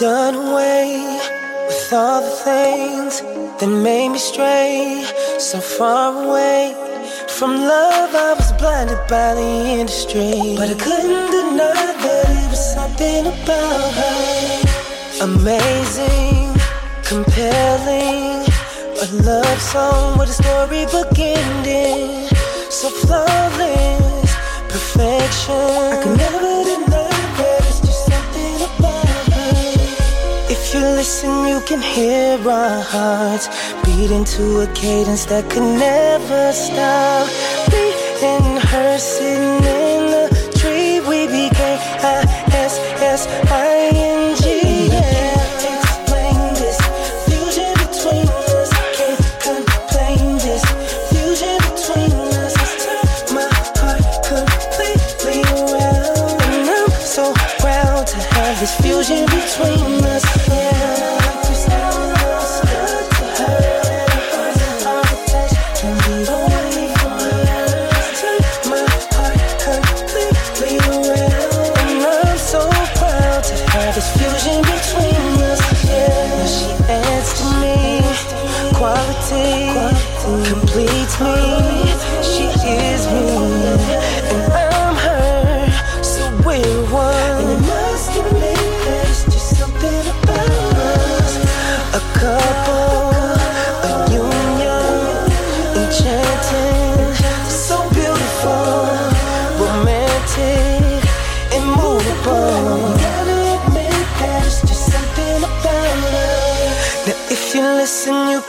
done away with all the things that made me stray so far away from love. I was blinded by the industry, but I couldn't deny that it was something about her amazing, compelling. A love song with a storybook ending, so flawless perfection. I could never deny you listen, you can hear our hearts beating to a cadence that could never stop. We and her sitting in the tree, we became I S S I.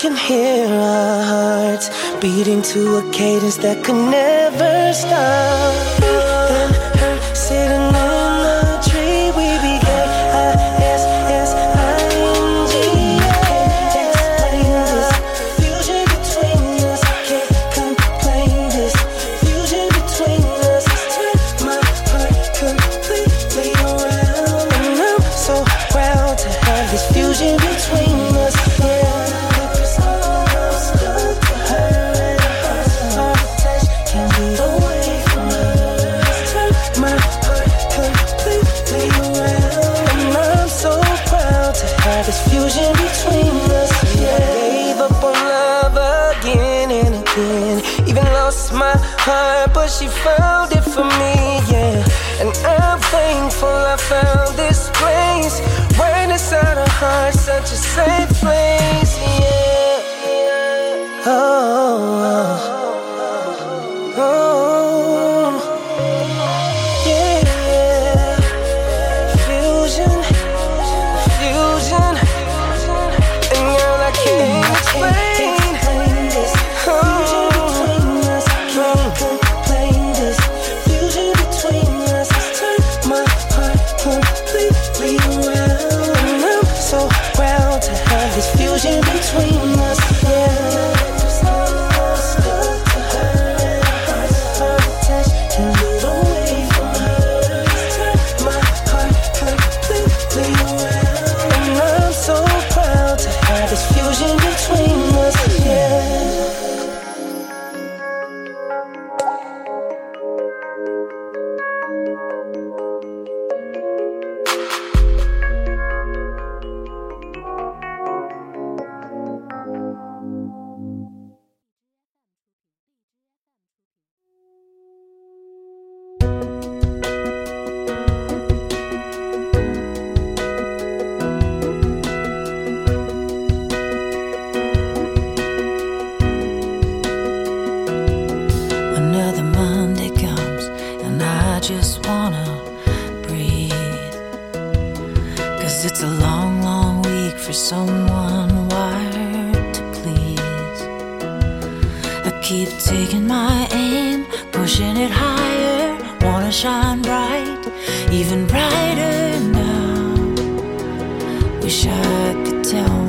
can hear our hearts beating to a cadence that could never stop. Sitting just wanna breathe. Cause it's a long, long week for someone wired to please. I keep taking my aim, pushing it higher, wanna shine bright, even brighter now. Wish I could tell.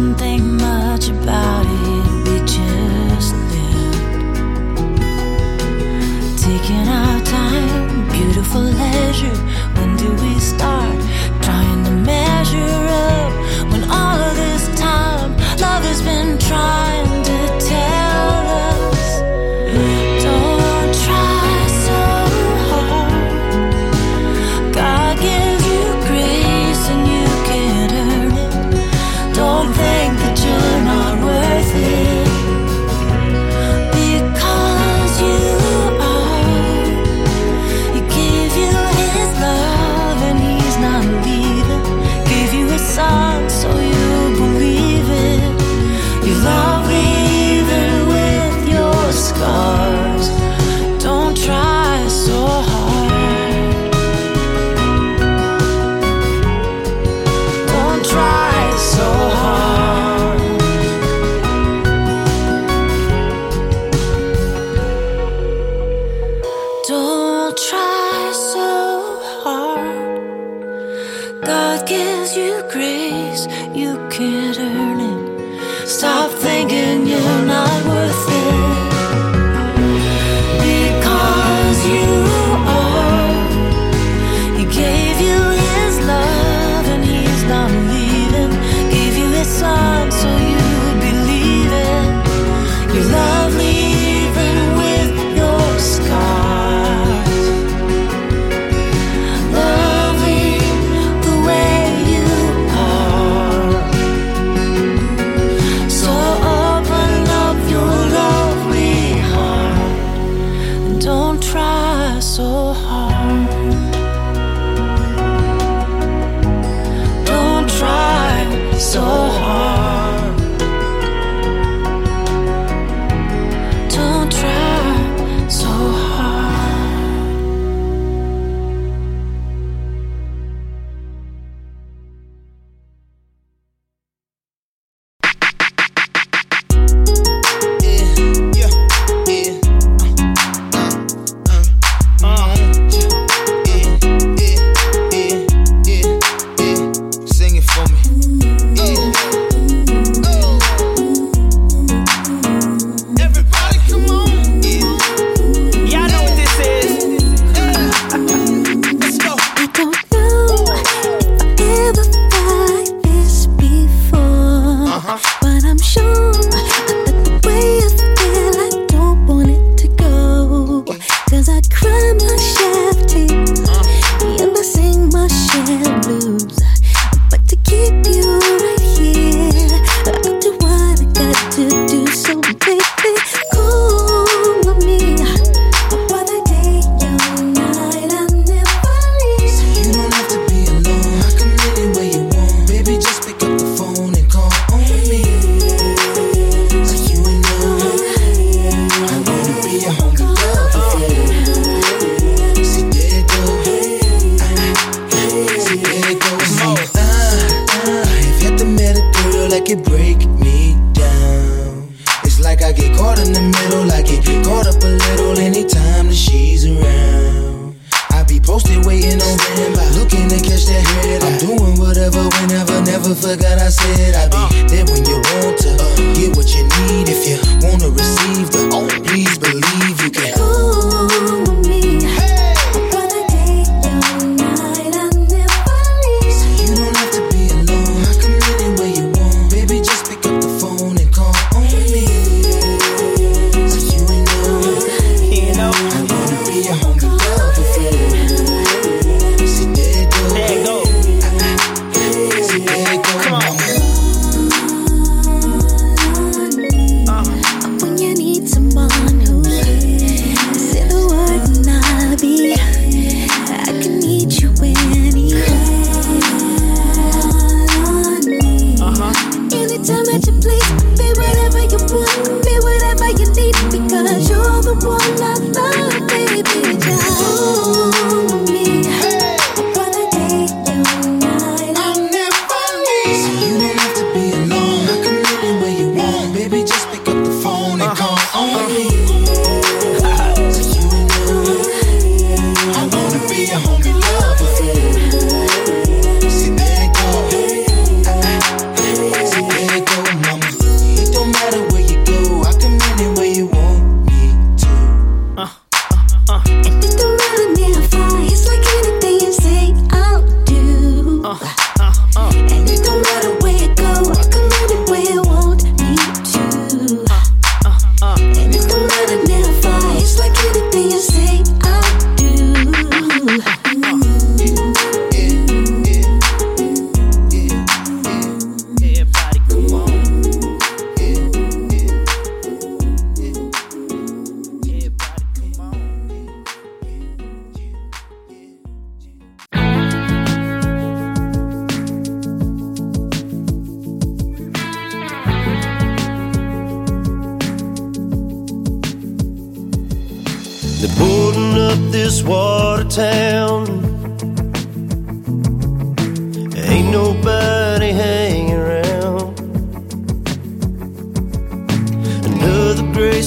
Didn't think much about it, we just lived. Taking our time, beautiful leisure. God gives you grace, you can't earn it. Stop thinking you're not.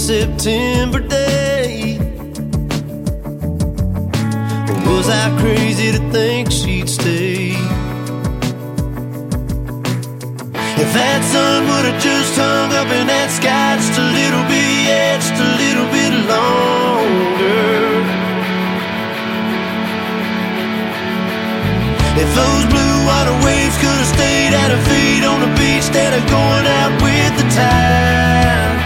September day. Was I crazy to think she'd stay? If that sun would have just hung up in that sky just a little bit, yeah, just a little bit longer. If those blue water waves could have stayed at her feet on the beach instead of going out with the tide.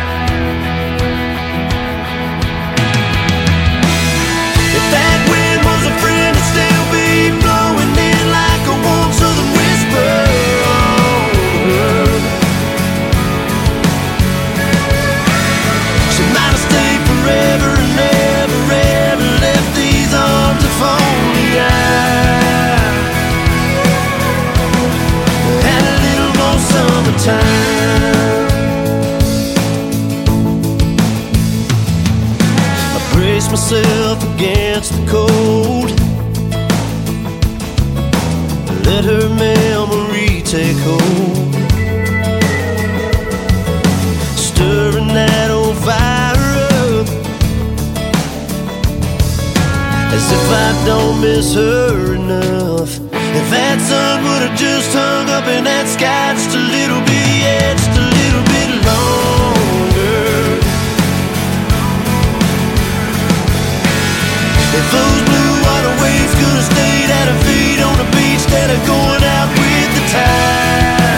Myself against the cold. Let her memory take hold. Stirring that old fire up. As if I don't miss her enough. If that sun would have just hung up in that sky just a little bit, yeah, just a little bit longer. If those blue water waves could have stayed at feet on the beach instead of going out with the tide.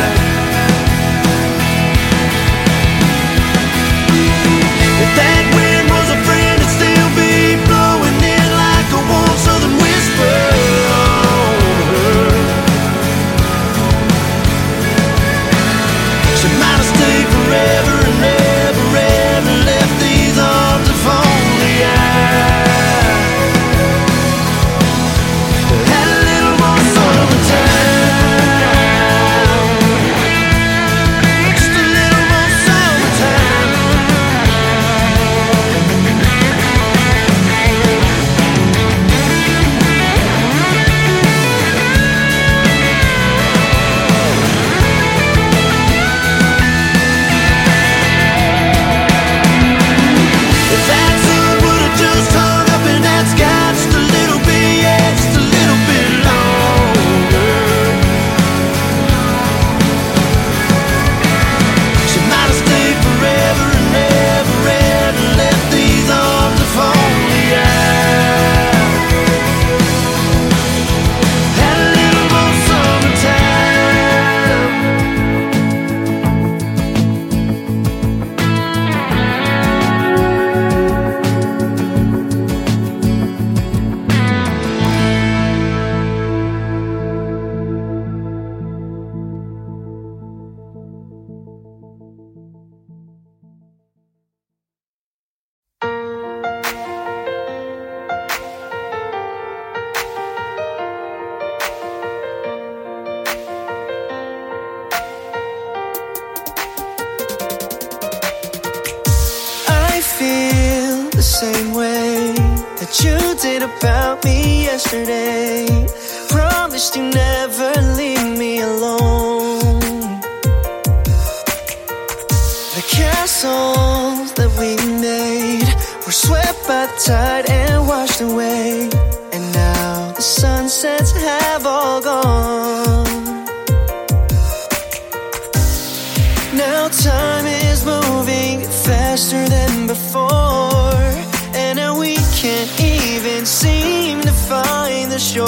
About me yesterday. Promised you never leave me alone. The castles that we made were swept by the tide and washed away. And now the sunsets have all gone. Now time is moving faster than before, seem to find the shore.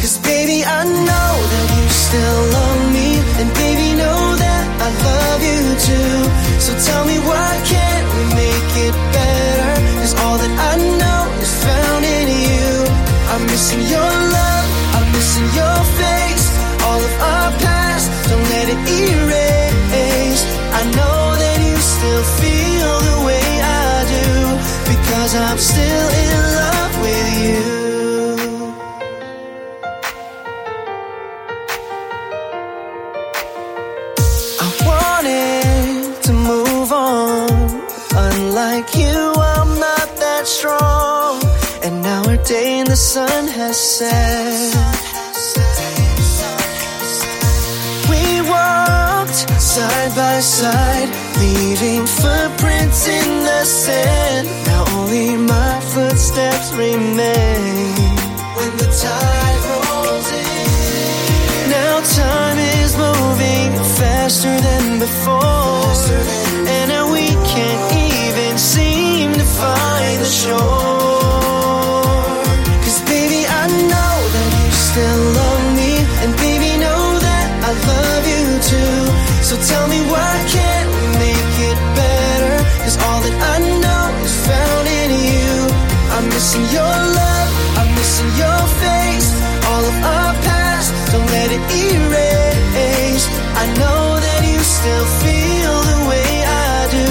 Cause baby, I know that you still love me, and baby, know that I love you too. So tell me why can't we make it better? Cause all that I know Unlike you, I'm not that strong. And now our day in the sun has set. We walked side by side, leaving footprints in the sand. Now only my footsteps remain. When the tide rolls in, now time is moving faster than before, and now we can't find the shore. Cause baby, I know that you still love me, and baby, know that I love you too. So tell me why can't we make it better? Cause all that I know is found in you. I'm missing your love, I'm missing your face. All of our past, don't let it erase. I know that you still feel the way I do,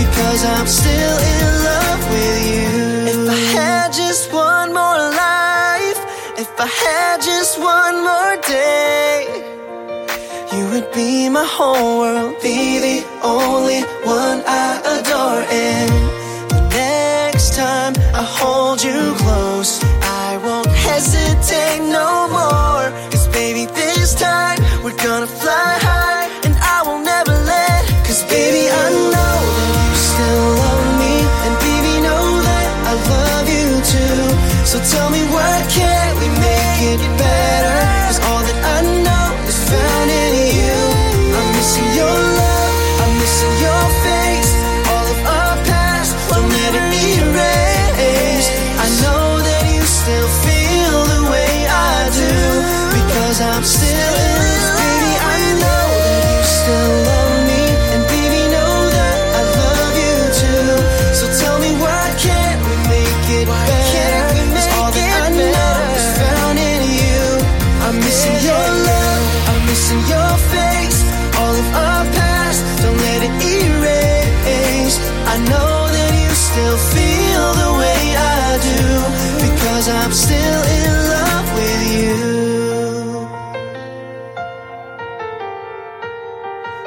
because I'm still just one more day. You would be my whole world, be the only one I adore. And the next time I hold you close, I won't hesitate no more. Cause baby, this time we're gonna fly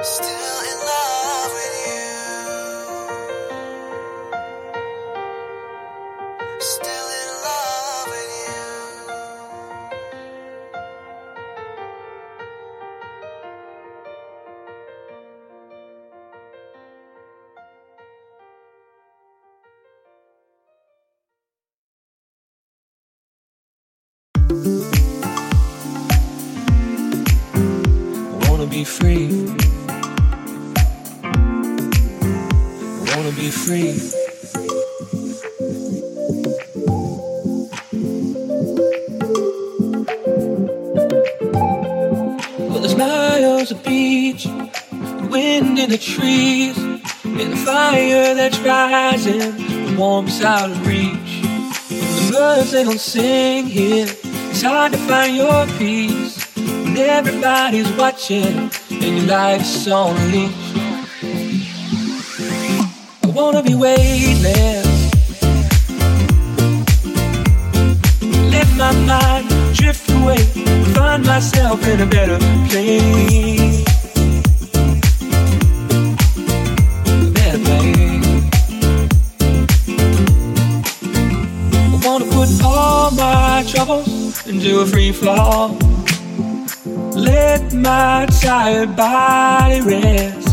Still they don't sing here. It's hard to find your peace when everybody's watching and your life's on a leash. I wanna be weightless. Let my mind drift away, find myself in a better place. Into a free fall. Let my tired body rest.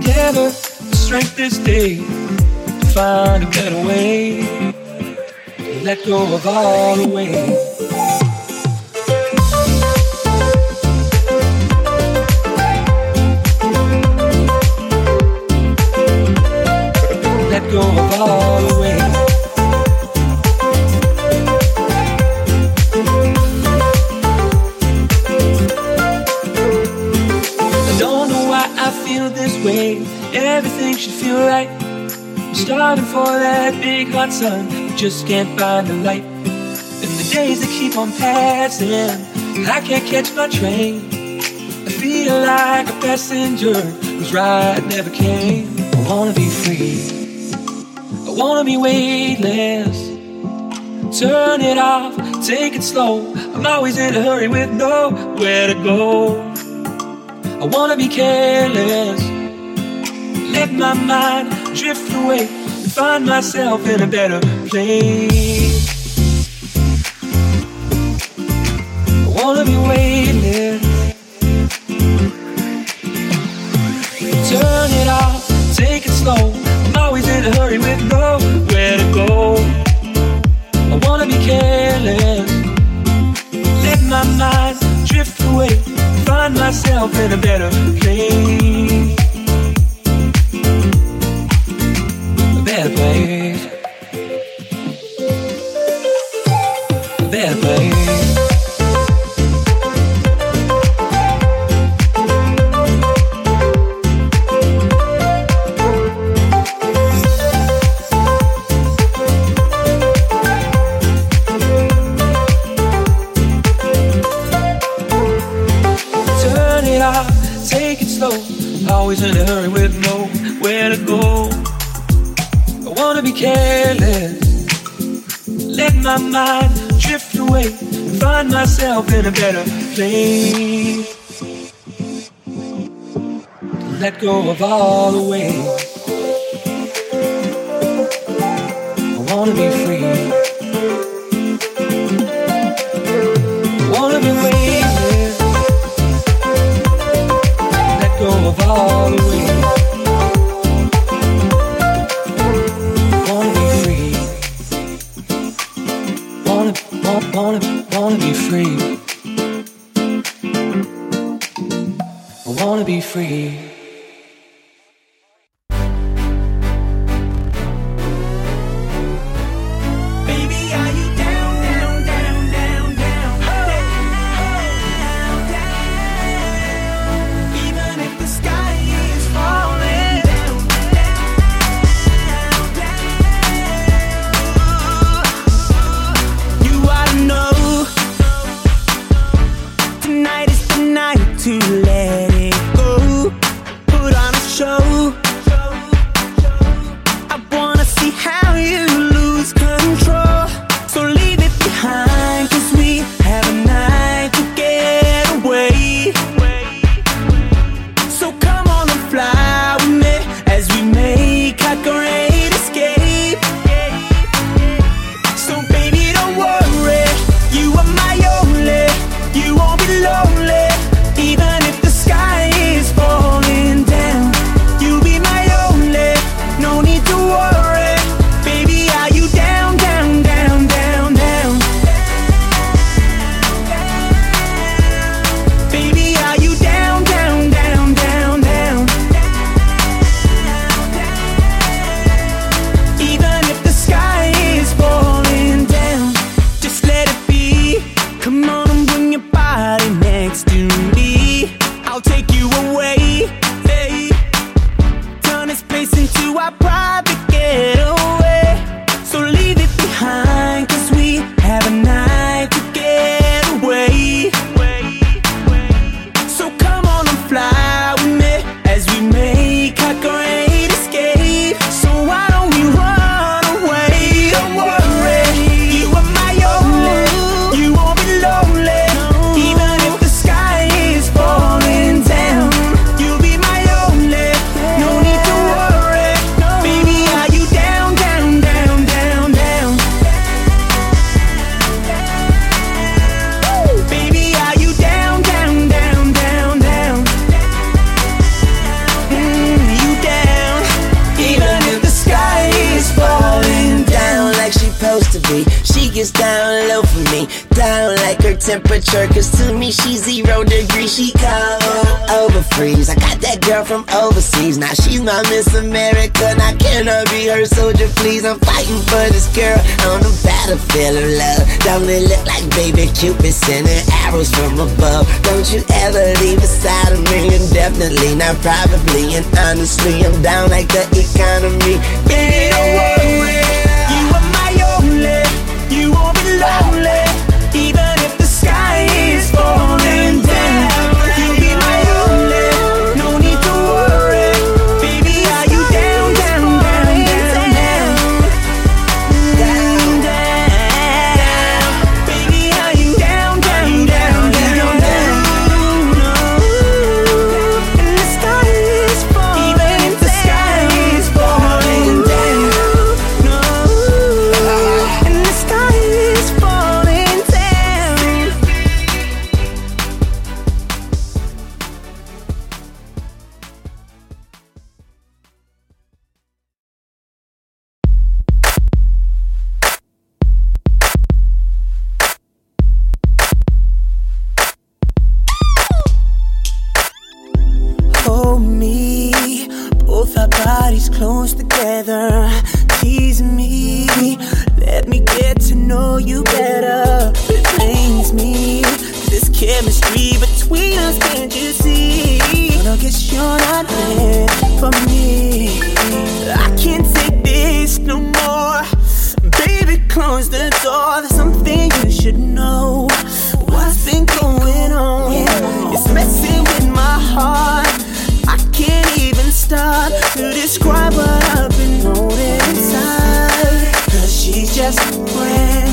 Gather the strength this day to find a better way. Let go of all the weight. Let go I'm for that big hot sun, but just can't find the light. And the days that keep on passing, I can't catch my train. I feel like a passenger whose ride never came. I wanna be free. I wanna be weightless. Turn it off, take it slow. I'm always in a hurry with nowhere to go. I wanna be careless. Let my mind drift away find myself in a better place. I wanna be weightless. Turn it off, take it slow. I'm always in a hurry with nowhere to go. I wanna be careless. Let my mind drift away. Find myself in a better place. baby. wanna be careless. Let my mind drift away and find myself in a better place. Let go of all the weight. I wanna be free. I wanna be weightless. Let go of all the weight. be her soldier, please. I'm fighting for this girl on the battlefield of love. Don't it look like baby Cupid sending arrows from above? Don't you ever leave aside of me, and definitely not probably. And honestly, I'm down like the economy. Yeah. opens the door. There's something you should know. What's been going on? It's messing with my heart. I can't even start to describe what I've been holding inside. Cause she's just a friend.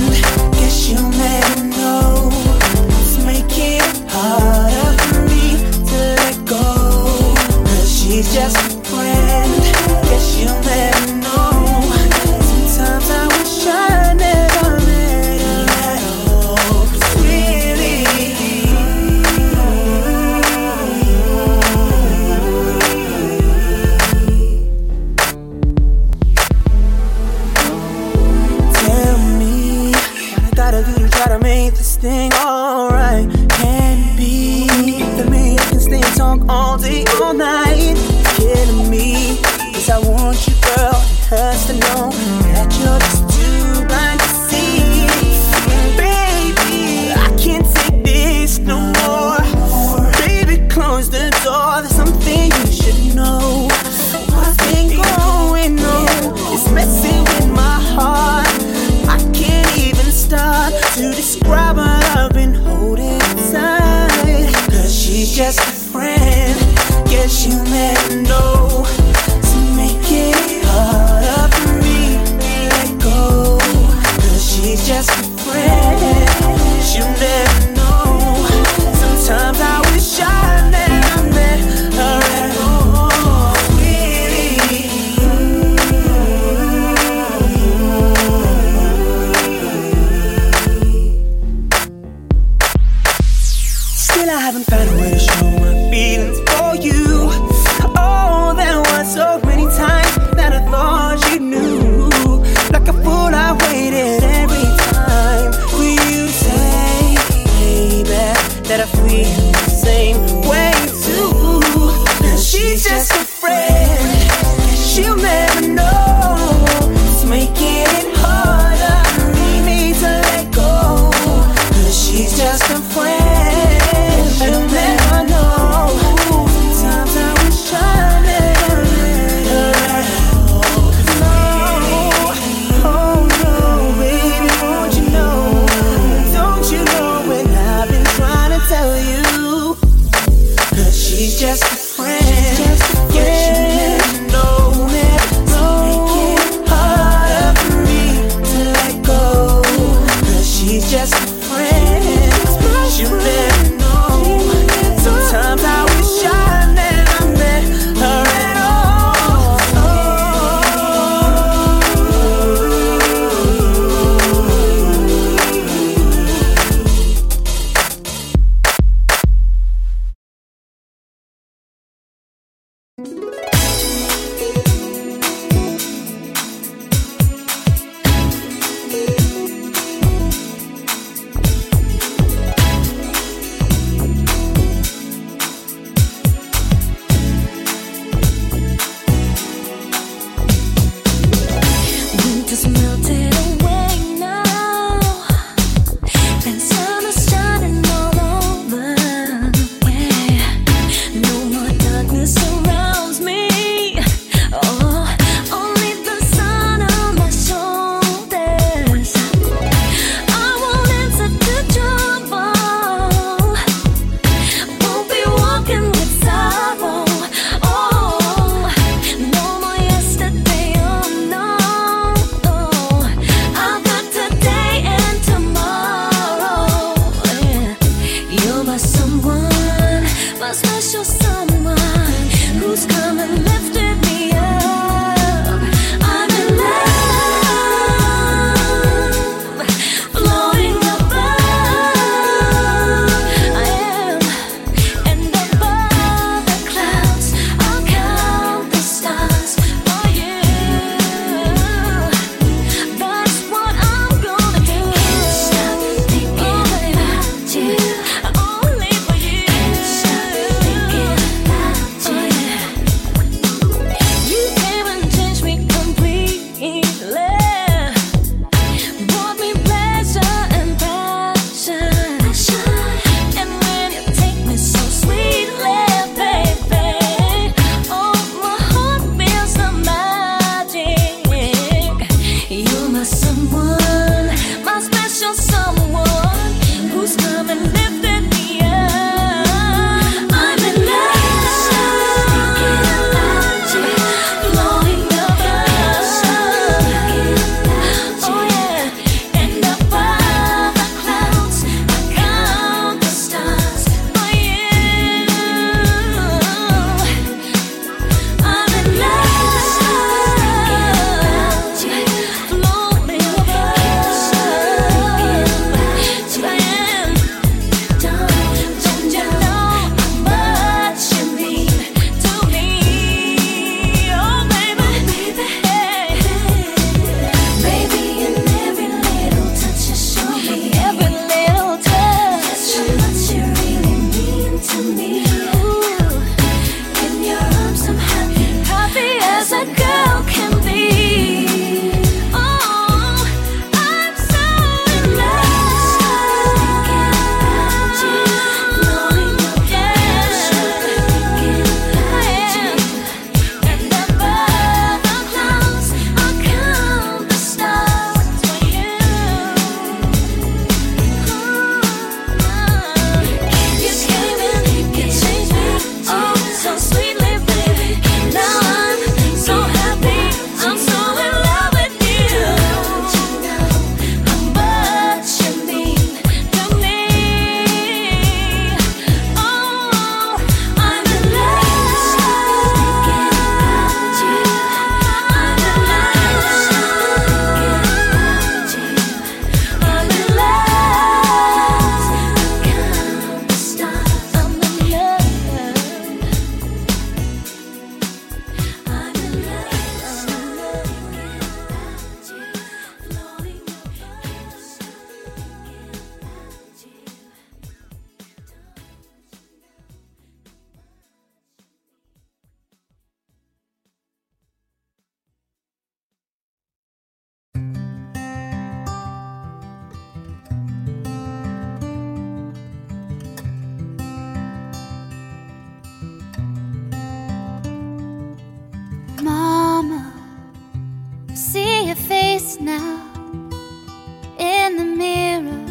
in the mirror.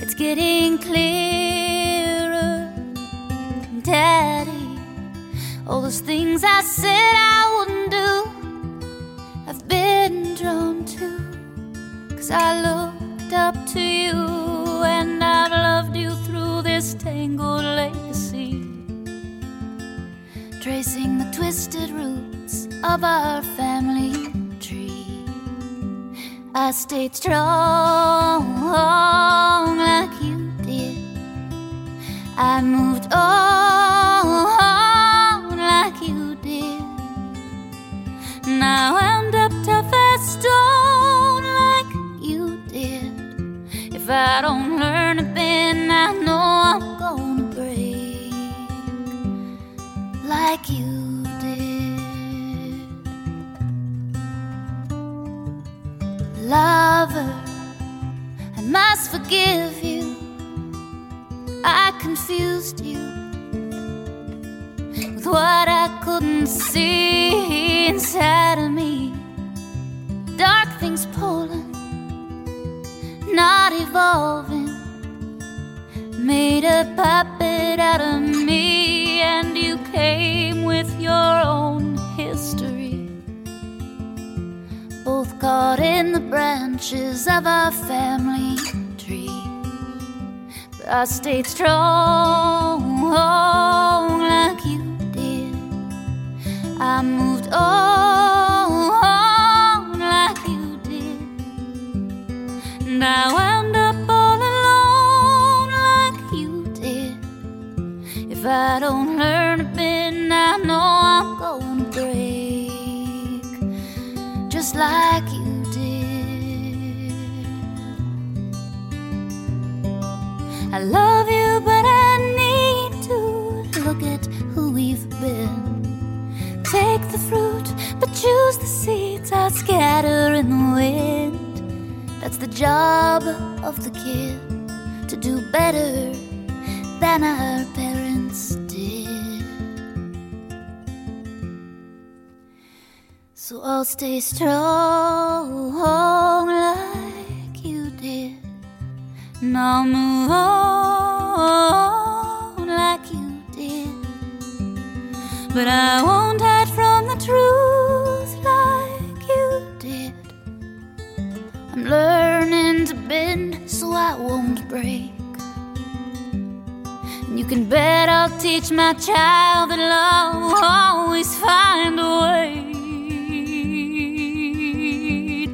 It's getting clearer, Daddy. All those things I said I stayed strong like you did. I moved on Lover, I must forgive you. I confused you with what I couldn't see inside of me. Dark things pulling, not evolving. Made a puppet out of me, and you came with your own Caught in the branches of our family tree. But I stayed strong oh, like you did. I moved on oh, like you did. And I wound up all alone like you did. If I don't learn a bit, I know I'm gonna break just like we've been. Take the fruit, but choose the seeds I scatter in the wind. That's the job of the kid to do better than our parents did. So I'll stay strong like you did. And I'll move on But I won't hide from the truth like you did. I'm learning to bend so I won't break. And you can bet I'll teach my child that love will always find a way.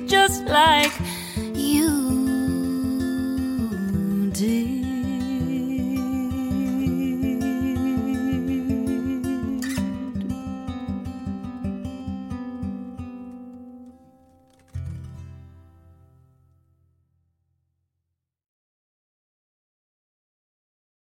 Just like